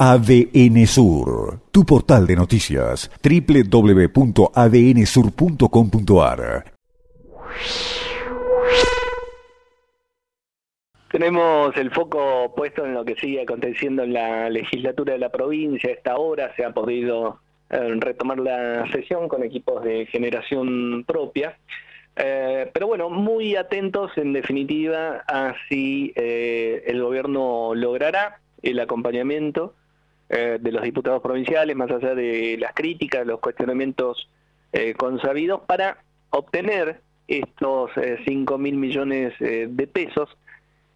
ADN Sur, tu portal de noticias, www.adnsur.com.ar. Tenemos el foco puesto en lo que sigue aconteciendo en la legislatura de la provincia. A esta hora se ha podido eh, retomar la sesión con equipos de generación propia. Eh, pero bueno, muy atentos en definitiva a si eh, el gobierno logrará el acompañamiento eh, de los diputados provinciales, más allá de las críticas, los cuestionamientos eh, consabidos, para obtener estos 5 eh, mil millones de pesos,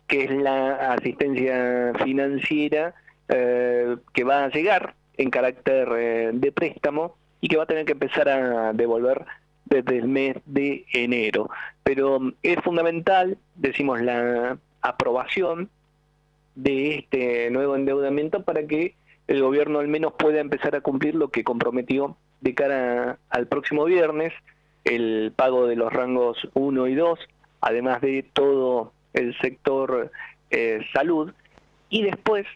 que es la asistencia financiera que va a llegar en carácter de préstamo y que va a tener que empezar a devolver desde el mes de enero. Pero mm, es fundamental, decimos, la aprobación de este nuevo endeudamiento para que el gobierno al menos pueda empezar a cumplir lo que comprometió de cara al próximo viernes, el pago de los rangos 1 y 2, además de todo el sector eh, salud, y después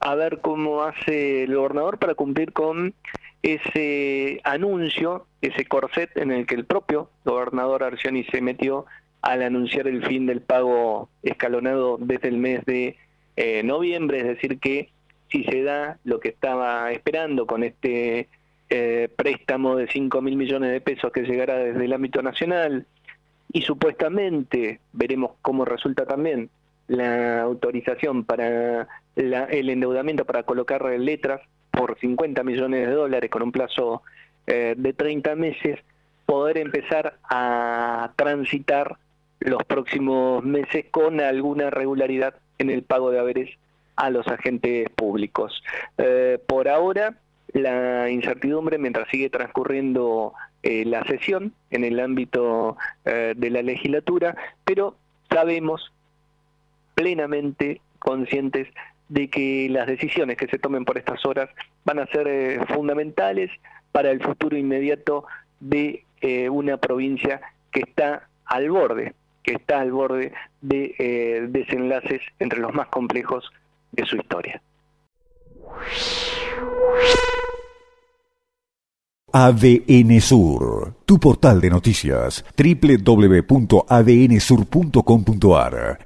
a ver cómo hace el gobernador para cumplir con ese anuncio, ese corset en el que el propio gobernador Arcioni se metió al anunciar el fin del pago escalonado desde el mes de eh, noviembre, es decir, que si se da lo que estaba esperando con este eh, préstamo de 5 mil millones de pesos que llegará desde el ámbito nacional. Y supuestamente veremos cómo resulta también la autorización para el endeudamiento para colocar letras por 50 millones de dólares con un plazo eh, de 30 meses, poder empezar a transitar los próximos meses con alguna regularidad en el pago de haberes a los agentes públicos. Eh, por ahora, la incertidumbre mientras sigue transcurriendo eh, la sesión en el ámbito eh, de la legislatura, pero sabemos plenamente conscientes de que las decisiones que se tomen por estas horas van a ser fundamentales para el futuro inmediato de una provincia que está al borde, que está al borde de desenlaces entre los más complejos su historia. ADN Sur, tu portal de noticias, www.adnsur.com.ar